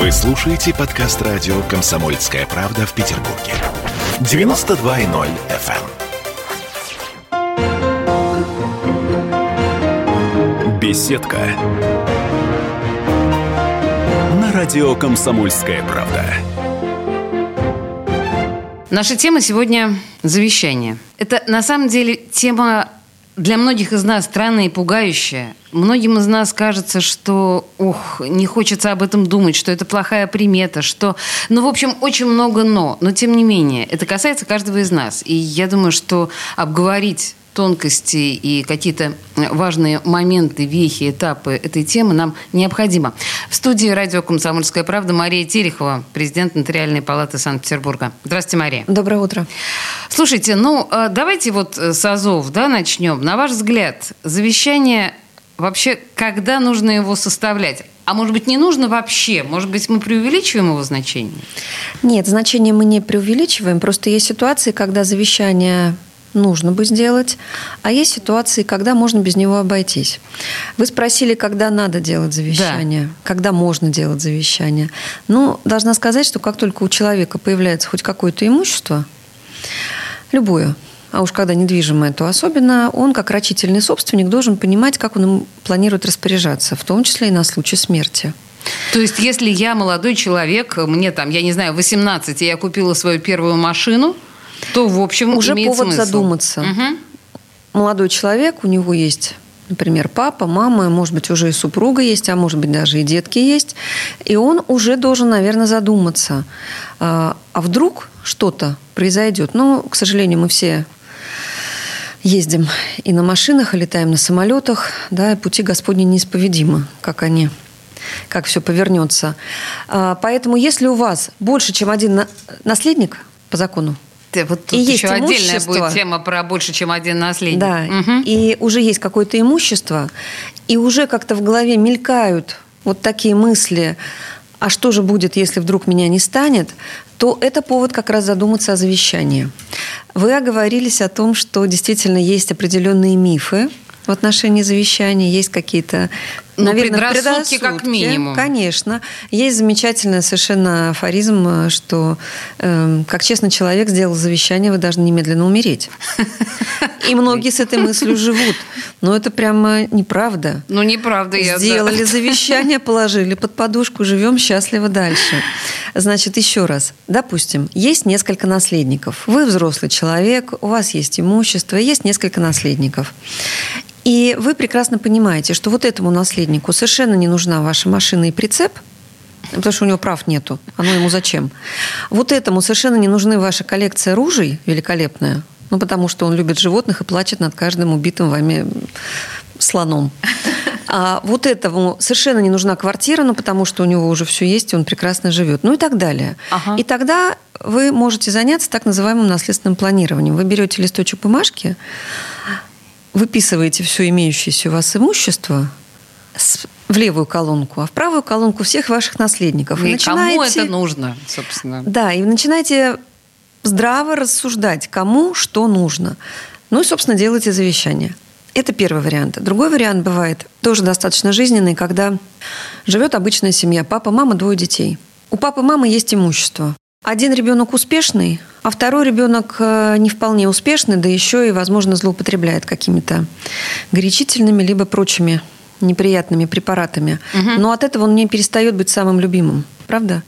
Вы слушаете подкаст радио «Комсомольская правда» в Петербурге. 92.0 FM. эм. Беседка. На радио «Комсомольская правда». Наша тема сегодня – завещание. Это на самом деле тема для многих из нас странная и пугающая. Многим из нас кажется, что, ох, не хочется об этом думать, что это плохая примета, что, ну, в общем, очень много но. Но, тем не менее, это касается каждого из нас. И я думаю, что обговорить тонкости и какие-то важные моменты, вехи, этапы этой темы нам необходимо. В студии радио «Комсомольская правда» Мария Терехова, президент Нотариальной палаты Санкт-Петербурга. Здравствуйте, Мария. Доброе утро. Слушайте, ну, э, давайте вот с АЗОВ да, начнем. На ваш взгляд, завещание вообще, когда нужно его составлять? А может быть, не нужно вообще? Может быть, мы преувеличиваем его значение? Нет, значение мы не преувеличиваем. Просто есть ситуации, когда завещание нужно бы сделать, а есть ситуации, когда можно без него обойтись. Вы спросили, когда надо делать завещание, да. когда можно делать завещание. Ну, должна сказать, что как только у человека появляется хоть какое-то имущество, любое, а уж когда недвижимое, то особенно он, как рачительный собственник, должен понимать, как он им планирует распоряжаться, в том числе и на случай смерти. То есть, если я молодой человек, мне там, я не знаю, 18, и я купила свою первую машину – то, в общем, уже имеет повод смысл. задуматься. Угу. Молодой человек, у него есть например, папа, мама, может быть, уже и супруга есть, а может быть, даже и детки есть. И он уже должен, наверное, задуматься, а, а вдруг что-то произойдет. Ну, к сожалению, мы все ездим и на машинах, и летаем на самолетах, да, и пути Господни неисповедимы, как они как все повернется. А, поэтому, если у вас больше, чем один наследник по закону, вот тут и еще отдельная будет тема про больше, чем один наследник. Да, угу. и уже есть какое-то имущество, и уже как-то в голове мелькают вот такие мысли, а что же будет, если вдруг меня не станет, то это повод как раз задуматься о завещании. Вы оговорились о том, что действительно есть определенные мифы, в отношении завещания, есть какие-то ну, наверное, предрассудки, предрассудки, как минимум. Конечно. Есть замечательный совершенно афоризм, что э, как честный человек сделал завещание, вы должны немедленно умереть. И многие с этой мыслью живут. Но это прямо неправда. Ну, неправда. Я Сделали завещание, положили под подушку, живем счастливо дальше. Значит, еще раз. Допустим, есть несколько наследников. Вы взрослый человек, у вас есть имущество, есть несколько наследников. И вы прекрасно понимаете, что вот этому наследнику совершенно не нужна ваша машина и прицеп, потому что у него прав нету. Оно ему зачем? Вот этому совершенно не нужны ваша коллекция ружей великолепная, ну, потому что он любит животных и плачет над каждым убитым вами слоном. А вот этому совершенно не нужна квартира, ну, потому что у него уже все есть, и он прекрасно живет. Ну и так далее. Ага. И тогда вы можете заняться так называемым наследственным планированием. Вы берете листочек бумажки, выписываете все имеющееся у вас имущество в левую колонку, а в правую колонку всех ваших наследников. И, и начинаете... кому это нужно, собственно. Да, и начинаете здраво рассуждать, кому что нужно. Ну и, собственно, делайте завещание. Это первый вариант. Другой вариант бывает тоже достаточно жизненный, когда живет обычная семья, папа, мама, двое детей. У папы, мамы есть имущество. Один ребенок успешный, а второй ребенок э, не вполне успешный, да еще и, возможно, злоупотребляет какими-то горячительными либо прочими неприятными препаратами. Угу. Но от этого он не перестает быть самым любимым, правда?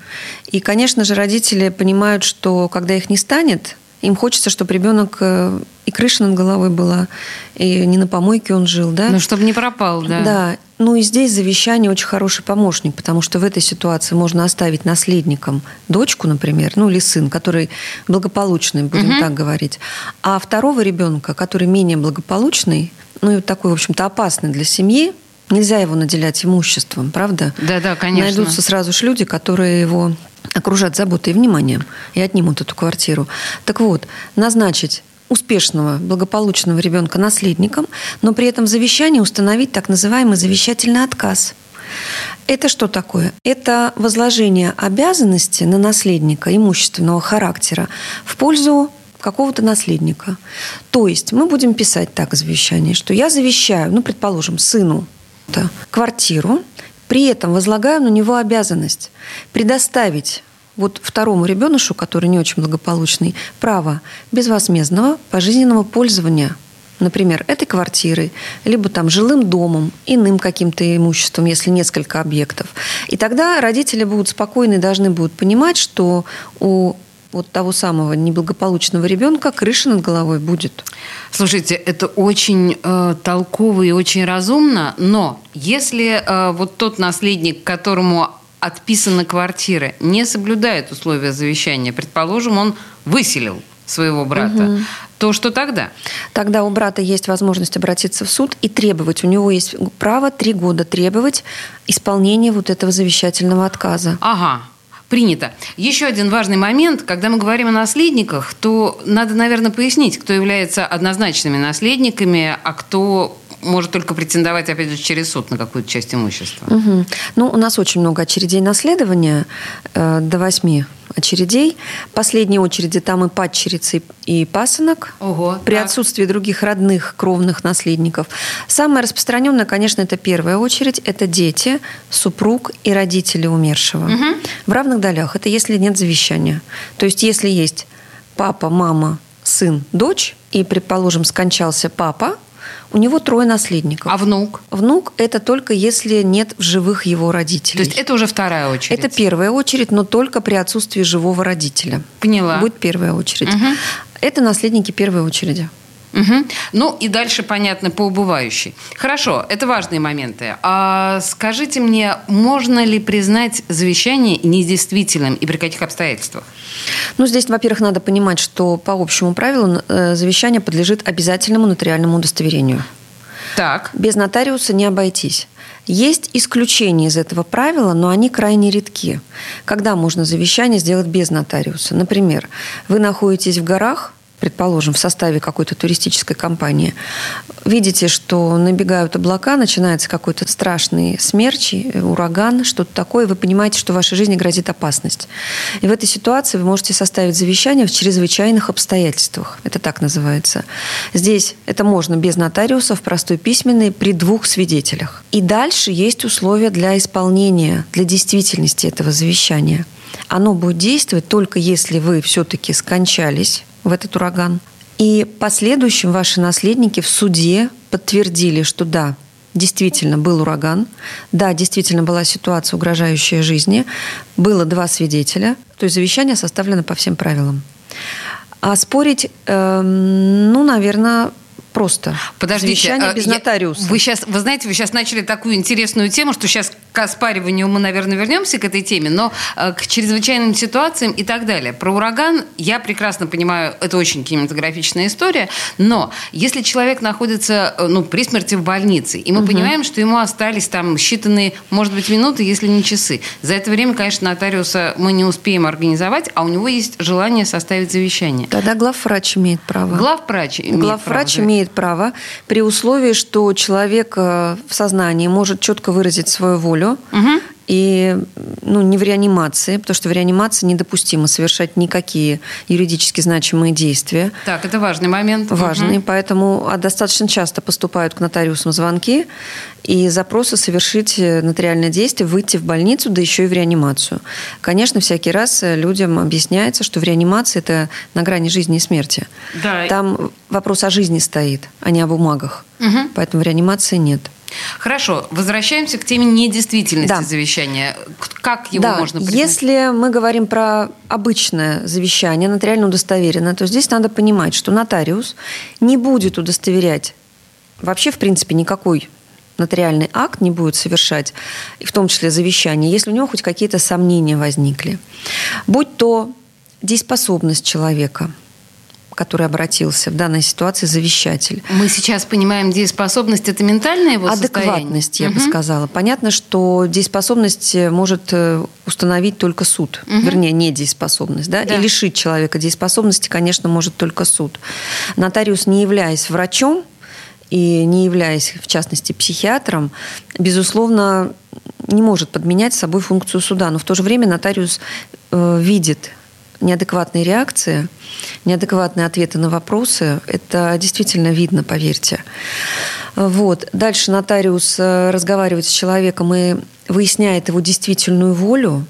И, конечно же, родители понимают, что когда их не станет, им хочется, чтобы ребенок э, и крыша над головой была, и не на помойке он жил, да? Ну, чтобы не пропал, да. Да. Ну и здесь завещание очень хороший помощник, потому что в этой ситуации можно оставить наследником дочку, например, ну или сын, который благополучный, будем угу. так говорить, а второго ребенка, который менее благополучный, ну и такой, в общем-то, опасный для семьи, нельзя его наделять имуществом, правда? Да, да, конечно. Найдутся сразу же люди, которые его окружат заботой и вниманием и отнимут эту квартиру. Так вот, назначить успешного, благополучного ребенка наследником, но при этом в завещании установить так называемый завещательный отказ. Это что такое? Это возложение обязанности на наследника имущественного характера в пользу какого-то наследника. То есть мы будем писать так в завещании, что я завещаю, ну, предположим, сыну квартиру, При этом возлагаю на него обязанность предоставить вот второму ребенушу, который не очень благополучный, право безвозмездного пожизненного пользования например, этой квартирой, либо там жилым домом, иным каким-то имуществом, если несколько объектов. И тогда родители будут спокойны и должны будут понимать, что у вот того самого неблагополучного ребенка крыша над головой будет. Слушайте, это очень э, толково и очень разумно, но если э, вот тот наследник, которому отписаны квартиры, не соблюдает условия завещания, предположим, он выселил своего брата, угу. то что тогда? Тогда у брата есть возможность обратиться в суд и требовать. У него есть право три года требовать исполнения вот этого завещательного отказа. Ага. Принято. Еще один важный момент, когда мы говорим о наследниках, то надо, наверное, пояснить, кто является однозначными наследниками, а кто может только претендовать, опять же, через суд на какую-то часть имущества. Угу. Ну, у нас очень много очередей наследования, э, до восьми очередей. Последние очереди там и падчерицы, и пасынок. Ого, при так. отсутствии других родных, кровных наследников. Самое распространенное, конечно, это первая очередь. Это дети, супруг и родители умершего. Угу. В равных долях. Это если нет завещания. То есть, если есть папа, мама, сын, дочь, и, предположим, скончался папа, у него трое наследников. А внук? Внук – это только если нет в живых его родителей. То есть это уже вторая очередь? Это первая очередь, но только при отсутствии живого родителя. Поняла. Будет первая очередь. Угу. Это наследники первой очереди. Угу. Ну и дальше, понятно, по убывающей. Хорошо, это важные моменты. А скажите мне, можно ли признать завещание недействительным и при каких обстоятельствах? Ну, здесь, во-первых, надо понимать, что по общему правилу э, завещание подлежит обязательному нотариальному удостоверению. Так. Без нотариуса не обойтись. Есть исключения из этого правила, но они крайне редки. Когда можно завещание сделать без нотариуса? Например, вы находитесь в горах, предположим, в составе какой-то туристической компании, видите, что набегают облака, начинается какой-то страшный смерч, ураган, что-то такое, вы понимаете, что в вашей жизни грозит опасность. И в этой ситуации вы можете составить завещание в чрезвычайных обстоятельствах. Это так называется. Здесь это можно без нотариуса, в простой письменной, при двух свидетелях. И дальше есть условия для исполнения, для действительности этого завещания. Оно будет действовать только если вы все-таки скончались в этот ураган. И последующим ваши наследники в суде подтвердили, что да, действительно был ураган, да, действительно была ситуация, угрожающая жизни, было два свидетеля, то есть завещание составлено по всем правилам. А спорить, э, ну, наверное, просто. Подождите, Завещание а, без нотариуса. Вы сейчас, вы знаете, вы сейчас начали такую интересную тему, что сейчас к оспариванию мы, наверное, вернемся к этой теме, но э, к чрезвычайным ситуациям и так далее. Про ураган я прекрасно понимаю, это очень кинематографичная история, но если человек находится э, ну, при смерти в больнице, и мы угу. понимаем, что ему остались там считанные, может быть, минуты, если не часы, за это время, конечно, нотариуса мы не успеем организовать, а у него есть желание составить завещание. Тогда главврач имеет право. Главврач имеет главврач право, имеет право при условии, что человек э, в сознании может четко выразить свою волю, Угу. И ну, не в реанимации, потому что в реанимации недопустимо совершать никакие юридически значимые действия. Так, это важный момент. Важный, угу. поэтому а достаточно часто поступают к нотариусам звонки и запросы совершить нотариальное действие, выйти в больницу, да еще и в реанимацию. Конечно, всякий раз людям объясняется, что в реанимации это на грани жизни и смерти. Да. Там вопрос о жизни стоит, а не о бумагах. Угу. Поэтому в реанимации нет. Хорошо, возвращаемся к теме недействительности да. завещания. Как его да. можно признать? Если мы говорим про обычное завещание, нотариально удостоверенное, то здесь надо понимать, что нотариус не будет удостоверять вообще, в принципе, никакой нотариальный акт не будет совершать, в том числе завещание, если у него хоть какие-то сомнения возникли. Будь то дееспособность человека – который обратился в данной ситуации завещатель. Мы сейчас понимаем, дееспособность – это ментальное его Адекватность, состояние? я угу. бы сказала. Понятно, что дееспособность может э, установить только суд. Угу. Вернее, не дееспособность. Да? Да. И лишить человека дееспособности, конечно, может только суд. Нотариус, не являясь врачом, и не являясь, в частности, психиатром, безусловно, не может подменять собой функцию суда. Но в то же время нотариус э, видит неадекватные реакции, неадекватные ответы на вопросы, это действительно видно, поверьте. Вот. Дальше нотариус э, разговаривает с человеком и выясняет его действительную волю,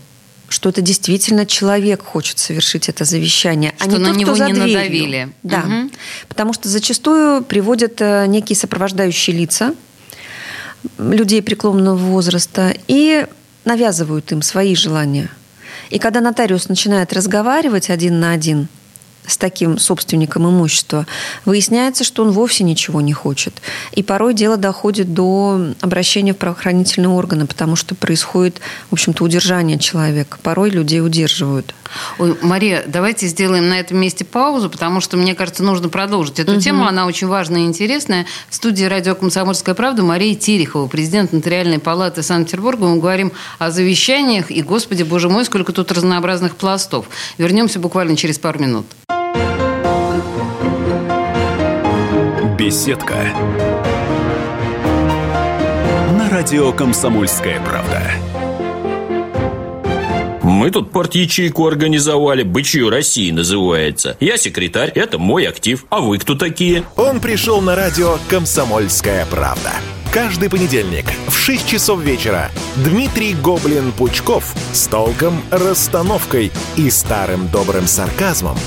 что это действительно человек хочет совершить это завещание, что а не на тот, него кто за не дверью. надавили. Да, угу. потому что зачастую приводят э, некие сопровождающие лица людей преклонного возраста и навязывают им свои желания. И когда нотариус начинает разговаривать один на один – с таким собственником имущества, выясняется, что он вовсе ничего не хочет. И порой дело доходит до обращения в правоохранительные органы, потому что происходит, в общем-то, удержание человека. Порой людей удерживают. Ой, Мария, давайте сделаем на этом месте паузу, потому что, мне кажется, нужно продолжить эту угу. тему. Она очень важная и интересная. В студии радио «Комсомольская правда» Мария Терехова, президент Нотариальной палаты Санкт-Петербурга. Мы говорим о завещаниях. И, господи, боже мой, сколько тут разнообразных пластов. Вернемся буквально через пару минут. Беседка. На радио «Комсомольская правда». Мы тут порт-ячейку организовали, «Бычью России» называется. Я секретарь, это мой актив. А вы кто такие? Он пришел на радио «Комсомольская правда». Каждый понедельник в 6 часов вечера Дмитрий Гоблин-Пучков с толком, расстановкой и старым добрым сарказмом –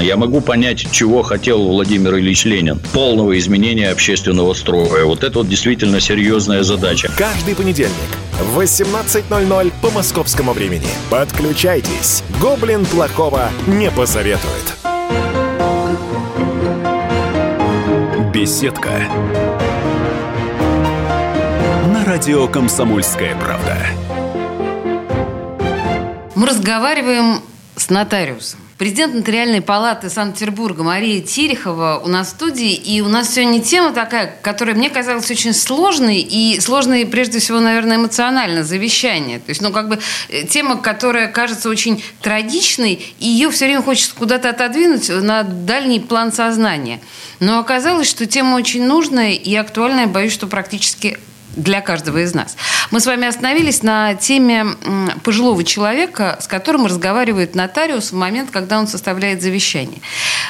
Я могу понять, чего хотел Владимир Ильич Ленин. Полного изменения общественного строя. Вот это вот действительно серьезная задача. Каждый понедельник в 18.00 по московскому времени. Подключайтесь. Гоблин плохого не посоветует. Беседка. На радио «Комсомольская правда». Мы разговариваем с нотариусом Президент Нотариальной палаты Санкт-Петербурга Мария Терехова у нас в студии. И у нас сегодня тема такая, которая мне казалась очень сложной. И сложной, прежде всего, наверное, эмоционально, завещание. То есть, ну, как бы э, тема, которая кажется очень трагичной, и ее все время хочется куда-то отодвинуть на дальний план сознания. Но оказалось, что тема очень нужная и актуальная, боюсь, что практически для каждого из нас. Мы с вами остановились на теме пожилого человека, с которым разговаривает нотариус в момент, когда он составляет завещание.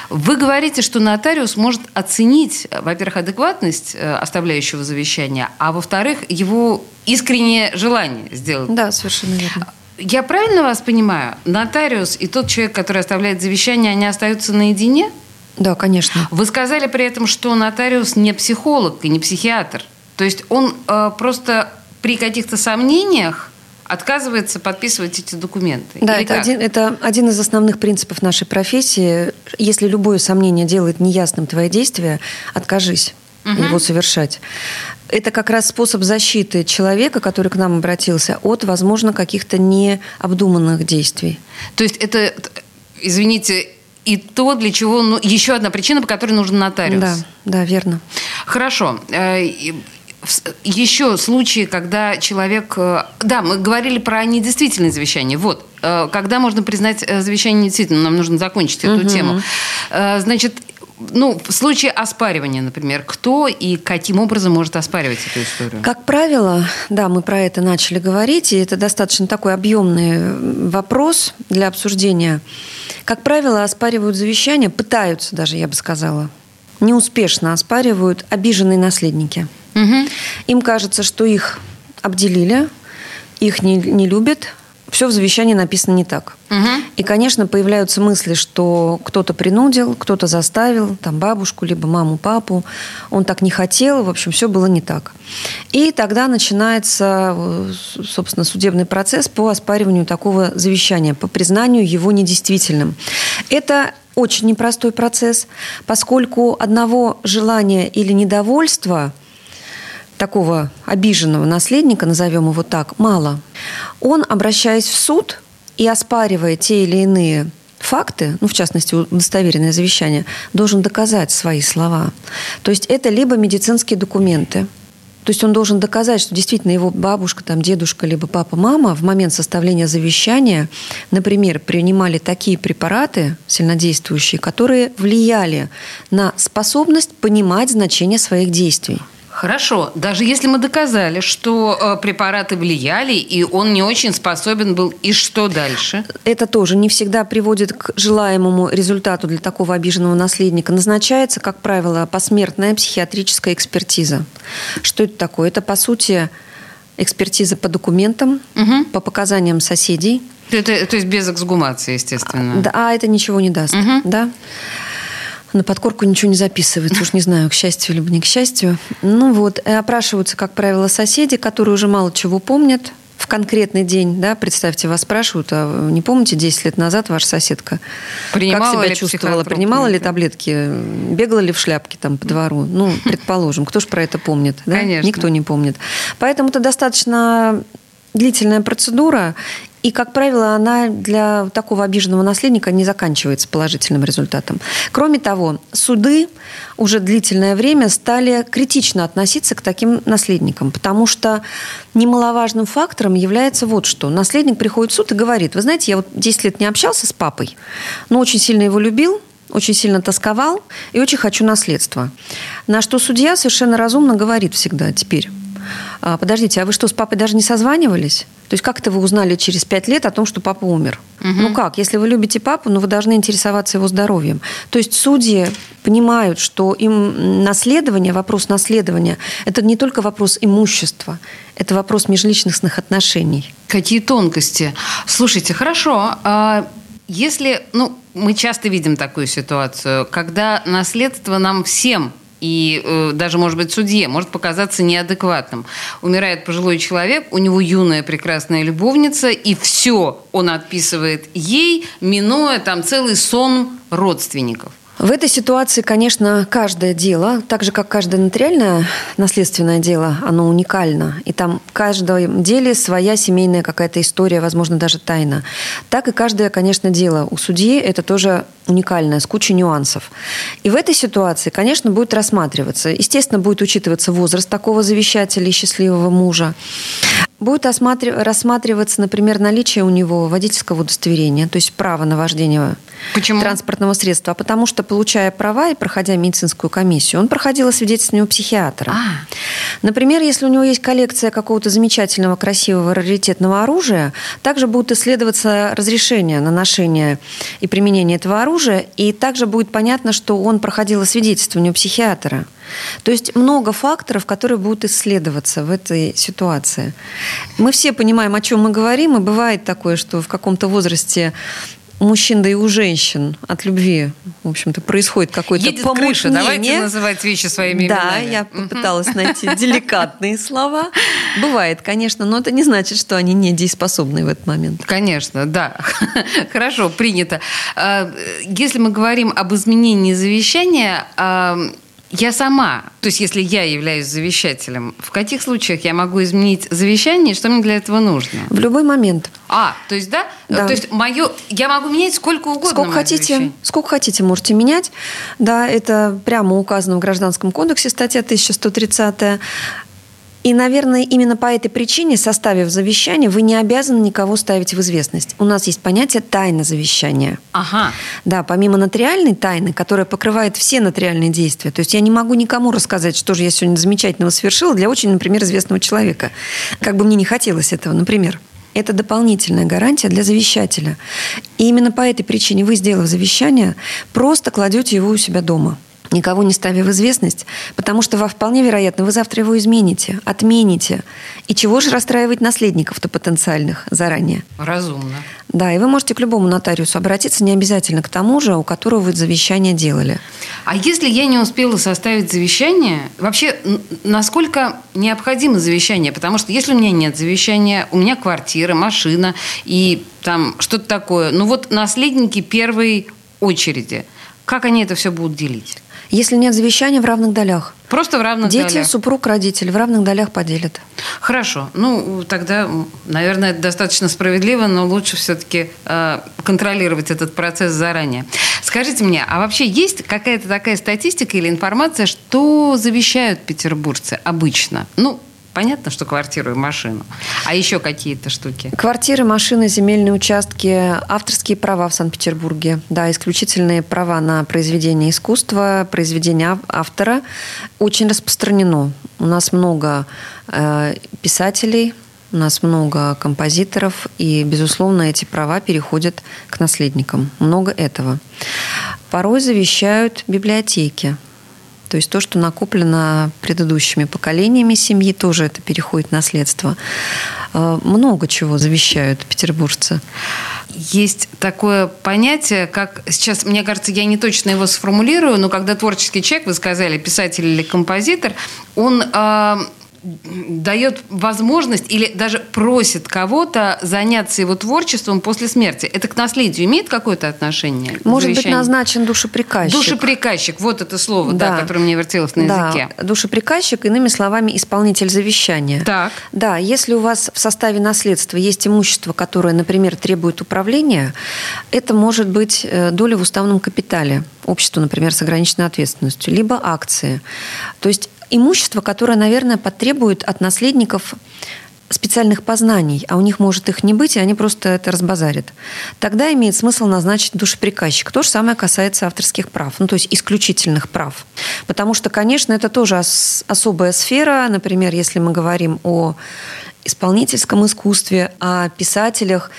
Вы говорите, что нотариус может оценить, во-первых, адекватность э, оставляющего завещания, а во-вторых, его искреннее желание сделать. Да, совершенно верно. Я правильно вас понимаю? Нотариус и тот человек, который оставляет завещание, они остаются наедине? Да, конечно. Вы сказали при этом, что нотариус не психолог и не психиатр. То есть он э, просто при каких-то сомнениях отказывается подписывать эти документы. Да, это один, это один из основных принципов нашей профессии. Если любое сомнение делает неясным твои действия, откажись угу. его совершать. Это как раз способ защиты человека, который к нам обратился, от, возможно, каких-то необдуманных действий. То есть это, извините, и то, для чего... Ну, еще одна причина, по которой нужен нотариус. Да, да, верно. Хорошо. Еще случаи, когда человек... Э, да, мы говорили про недействительное завещание. Вот. Э, когда можно признать э, завещание недействительным? Нам нужно закончить эту угу. тему. Значит, ну, в случае оспаривания, например, кто и каким образом может оспаривать эту историю? Как правило, да, мы про это начали говорить, и это достаточно такой объемный вопрос для обсуждения. Как правило, оспаривают завещание, пытаются даже, я бы сказала, неуспешно оспаривают обиженные наследники – Угу. Им кажется, что их обделили, их не, не любят, все в завещании написано не так. Угу. И, конечно, появляются мысли, что кто-то принудил, кто-то заставил, там бабушку, либо маму, папу. Он так не хотел, в общем, все было не так. И тогда начинается, собственно, судебный процесс по оспариванию такого завещания, по признанию его недействительным. Это очень непростой процесс, поскольку одного желания или недовольства – такого обиженного наследника, назовем его так, мало. Он, обращаясь в суд и оспаривая те или иные факты, ну, в частности, удостоверенное завещание, должен доказать свои слова. То есть это либо медицинские документы, то есть он должен доказать, что действительно его бабушка, там, дедушка, либо папа, мама в момент составления завещания, например, принимали такие препараты сильнодействующие, которые влияли на способность понимать значение своих действий. Хорошо, даже если мы доказали, что э, препараты влияли, и он не очень способен был, и что дальше? Это тоже не всегда приводит к желаемому результату для такого обиженного наследника. Назначается, как правило, посмертная психиатрическая экспертиза. Что это такое? Это, по сути, экспертиза по документам, угу. по показаниям соседей. Это, то есть без эксгумации, естественно. Да, а это ничего не даст. Угу. Да? На подкорку ничего не записывается, уж не знаю, к счастью либо не к счастью. Ну вот, и опрашиваются, как правило, соседи, которые уже мало чего помнят в конкретный день, да, представьте, вас спрашивают, а не помните, 10 лет назад ваша соседка принимала как себя чувствовала, принимала ли таблетки, бегала ли в шляпке там по двору? Ну, предположим, кто же про это помнит? Да? Конечно. Никто не помнит. Поэтому это достаточно длительная процедура, и, как правило, она для такого обиженного наследника не заканчивается положительным результатом. Кроме того, суды уже длительное время стали критично относиться к таким наследникам, потому что немаловажным фактором является вот что. Наследник приходит в суд и говорит, вы знаете, я вот 10 лет не общался с папой, но очень сильно его любил, очень сильно тосковал и очень хочу наследство. На что судья совершенно разумно говорит всегда теперь, «А, подождите, а вы что, с папой даже не созванивались? То есть как это вы узнали через пять лет о том, что папа умер? Угу. Ну как, если вы любите папу, ну вы должны интересоваться его здоровьем. То есть судьи понимают, что им наследование, вопрос наследования, это не только вопрос имущества, это вопрос межличностных отношений. Какие тонкости. Слушайте, хорошо. А если, ну, мы часто видим такую ситуацию, когда наследство нам всем и э, даже, может быть, судье может показаться неадекватным. Умирает пожилой человек, у него юная прекрасная любовница, и все он отписывает ей, минуя там целый сон родственников. В этой ситуации, конечно, каждое дело, так же как каждое нотариальное наследственное дело, оно уникально. И там в каждом деле своя семейная какая-то история, возможно, даже тайна. Так и каждое, конечно, дело у судьи это тоже уникальное, с кучей нюансов. И в этой ситуации, конечно, будет рассматриваться. Естественно, будет учитываться возраст такого завещателя и счастливого мужа. Будет рассматриваться, например, наличие у него водительского удостоверения, то есть право на вождение Почему? транспортного средства. Потому что, получая права и проходя медицинскую комиссию, он проходил освидетельствование у психиатра. А. Например, если у него есть коллекция какого-то замечательного, красивого, раритетного оружия, также будут исследоваться разрешения на ношение и применение этого оружия, и также будет понятно, что он проходил освидетельствование у психиатра. То есть много факторов, которые будут исследоваться в этой ситуации. Мы все понимаем, о чем мы говорим, и бывает такое, что в каком-то возрасте у мужчин, да и у женщин от любви, в общем-то, происходит какой-то Едет крыша, давайте называть вещи своими да, именами. Да, я попыталась найти деликатные слова. Бывает, конечно, но это не значит, что они недееспособны в этот момент. Конечно, да. Хорошо, принято. А, если мы говорим об изменении завещания, а, я сама, то есть если я являюсь завещателем, в каких случаях я могу изменить завещание, что мне для этого нужно? В любой момент. А, то есть да? да. То есть мое, я могу менять сколько угодно. Сколько хотите, завещание. сколько хотите, можете менять. Да, это прямо указано в Гражданском кодексе, статья 1130. И, наверное, именно по этой причине, составив завещание, вы не обязаны никого ставить в известность. У нас есть понятие тайна завещания. Ага. Да, помимо нотариальной тайны, которая покрывает все нотариальные действия. То есть я не могу никому рассказать, что же я сегодня замечательного совершила для очень, например, известного человека. Как бы мне не хотелось этого, например. Это дополнительная гарантия для завещателя. И именно по этой причине вы, сделав завещание, просто кладете его у себя дома – никого не ставя в известность, потому что вполне вероятно вы завтра его измените, отмените. И чего же расстраивать наследников-то потенциальных заранее? Разумно. Да, и вы можете к любому нотариусу обратиться, не обязательно к тому же, у которого вы завещание делали. А если я не успела составить завещание, вообще насколько необходимо завещание? Потому что если у меня нет завещания, у меня квартира, машина и там что-то такое, ну вот наследники первой очереди, как они это все будут делить? Если нет завещания, в равных долях. Просто в равных Дети, долях. супруг, родитель в равных долях поделят. Хорошо. Ну, тогда, наверное, это достаточно справедливо, но лучше все-таки контролировать этот процесс заранее. Скажите мне, а вообще есть какая-то такая статистика или информация, что завещают петербуржцы обычно? Ну, Понятно, что квартиру и машину. А еще какие-то штуки? Квартиры, машины, земельные участки, авторские права в Санкт-Петербурге. Да, исключительные права на произведение искусства, произведение ав- автора очень распространено. У нас много э, писателей, у нас много композиторов, и, безусловно, эти права переходят к наследникам. Много этого. Порой завещают библиотеки. То есть то, что накоплено предыдущими поколениями семьи, тоже это переходит в наследство. Э, Много чего завещают петербуржцы. Есть такое понятие, как сейчас, мне кажется, я не точно его сформулирую, но когда творческий человек, вы сказали, писатель или композитор, он э, дает возможность или даже просит кого-то заняться его творчеством после смерти. Это к наследию имеет какое-то отношение? Может быть завещанию? назначен душеприказчик. Душеприказчик, вот это слово, да, Да. которое мне вертелось на да, языке. душеприказчик, иными словами, исполнитель завещания. Так. Да, если у вас в составе наследства есть имущество, которое, например, требует управления, это может быть э, доля в уставном капитале общества, например, с ограниченной ответственностью, либо акции. То есть имущество, которое, наверное, потребует от наследников специальных познаний, а у них может их не быть, и они просто это разбазарят. Тогда имеет смысл назначить душеприказчик. То же самое касается авторских прав, ну то есть исключительных прав. Потому что, конечно, это тоже ос- особая сфера. Например, если мы говорим о исполнительском искусстве, о писателях,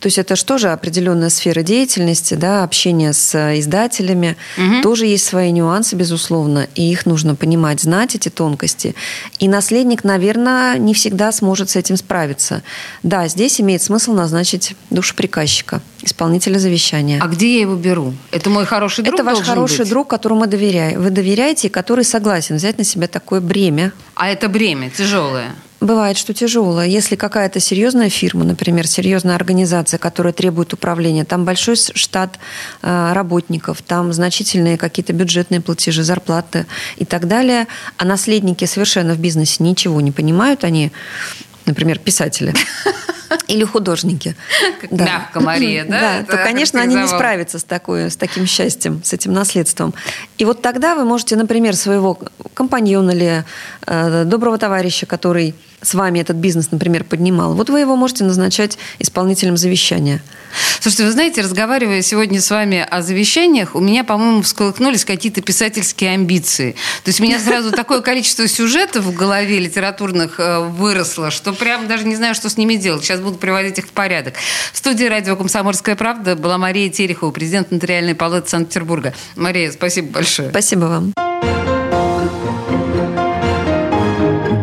то есть это же определенная сфера деятельности, да, общение с издателями. Тоже есть свои нюансы, безусловно, и их нужно понимать, знать эти тонкости. И наследник, наверное, не всегда сможет с этим справиться. Да, здесь имеет смысл назначить душеприказчика, исполнителя завещания. А где я его беру? Это мой хороший друг Это ваш хороший быть? друг, которому доверяете. Вы доверяете, и который согласен взять на себя такое бремя. А это бремя тяжелое. Бывает, что тяжело. Если какая-то серьезная фирма, например, серьезная организация, которая требует управления, там большой штат э, работников, там значительные какие-то бюджетные платежи, зарплаты и так далее, а наследники совершенно в бизнесе ничего не понимают, они, например, писатели или художники. Как мягко, Мария, да? Да, это то, конечно, они не справятся с, такой, с таким счастьем, с этим наследством. И вот тогда вы можете, например, своего компаньона или э, доброго товарища, который с вами этот бизнес, например, поднимал, вот вы его можете назначать исполнителем завещания. Слушайте, вы знаете, разговаривая сегодня с вами о завещаниях, у меня, по-моему, всколыхнулись какие-то писательские амбиции. То есть у меня сразу такое количество сюжетов в голове литературных э, выросло, что прям даже не знаю, что с ними делать. Сейчас буду приводить их в порядок. В студии радио «Комсомольская правда» была Мария Терехова, президент Нотариальной палаты Санкт-Петербурга. Мария, спасибо большое. Спасибо вам.